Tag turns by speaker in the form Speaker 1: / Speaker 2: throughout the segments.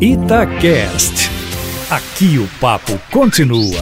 Speaker 1: Itacast. Aqui o papo continua.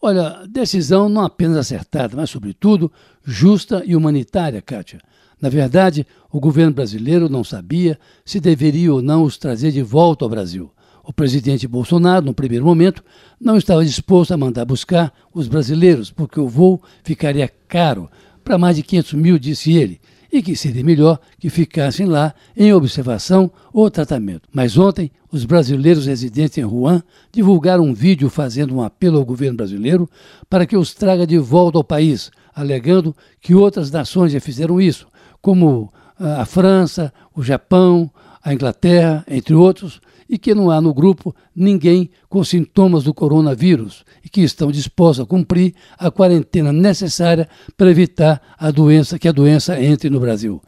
Speaker 2: Olha, decisão não apenas acertada, mas, sobretudo, justa e humanitária, Kátia. Na verdade, o governo brasileiro não sabia se deveria ou não os trazer de volta ao Brasil. O presidente Bolsonaro, no primeiro momento, não estava disposto a mandar buscar os brasileiros, porque o voo ficaria caro para mais de 500 mil, disse ele, e que seria melhor que ficassem lá em observação ou tratamento. Mas ontem, os brasileiros residentes em Wuhan divulgaram um vídeo fazendo um apelo ao governo brasileiro para que os traga de volta ao país, alegando que outras nações já fizeram isso, como ah, a França, o Japão, a Inglaterra, entre outros, e que não há no grupo ninguém com sintomas do coronavírus e que estão dispostos a cumprir a quarentena necessária para evitar a doença que a doença entre no Brasil.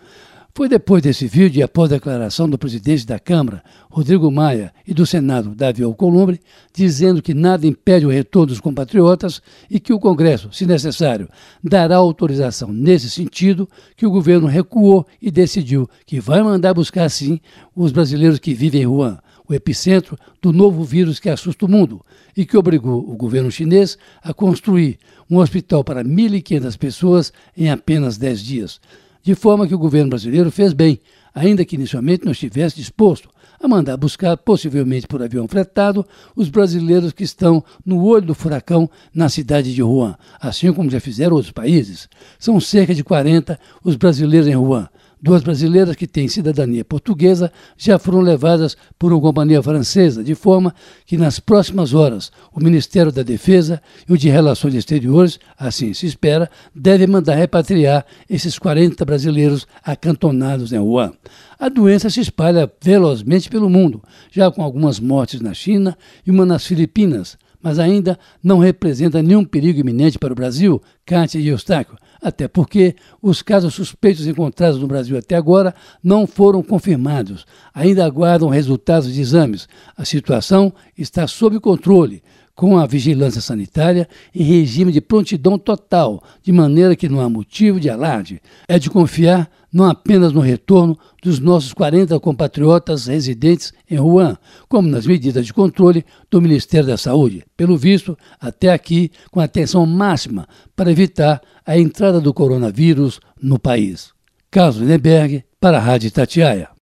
Speaker 2: Foi depois desse vídeo e após a declaração do presidente da Câmara, Rodrigo Maia, e do Senado, Davi Alcolumbre, dizendo que nada impede o retorno dos compatriotas e que o Congresso, se necessário, dará autorização nesse sentido, que o governo recuou e decidiu que vai mandar buscar, sim, os brasileiros que vivem em Wuhan, o epicentro do novo vírus que assusta o mundo e que obrigou o governo chinês a construir um hospital para 1.500 pessoas em apenas 10 dias de forma que o governo brasileiro fez bem, ainda que inicialmente não estivesse disposto a mandar buscar, possivelmente por avião fretado, os brasileiros que estão no olho do furacão na cidade de Wuhan, assim como já fizeram outros países. São cerca de 40 os brasileiros em Wuhan, Duas brasileiras que têm cidadania portuguesa já foram levadas por uma companhia francesa, de forma que nas próximas horas o Ministério da Defesa e o de Relações Exteriores, assim se espera, devem mandar repatriar esses 40 brasileiros acantonados em Wuhan. A doença se espalha velozmente pelo mundo, já com algumas mortes na China e uma nas Filipinas, mas ainda não representa nenhum perigo iminente para o Brasil, Kátia e Eustáquio até porque os casos suspeitos encontrados no Brasil até agora não foram confirmados. Ainda aguardam resultados de exames. A situação está sob controle, com a vigilância sanitária em regime de prontidão total, de maneira que não há motivo de alarde. É de confiar não apenas no retorno dos nossos 40 compatriotas residentes em Wuhan, como nas medidas de controle do Ministério da Saúde. Pelo visto, até aqui, com atenção máxima para evitar a entrada do coronavírus no país. Carlos Lindenberg, para a Rádio Tatiaia.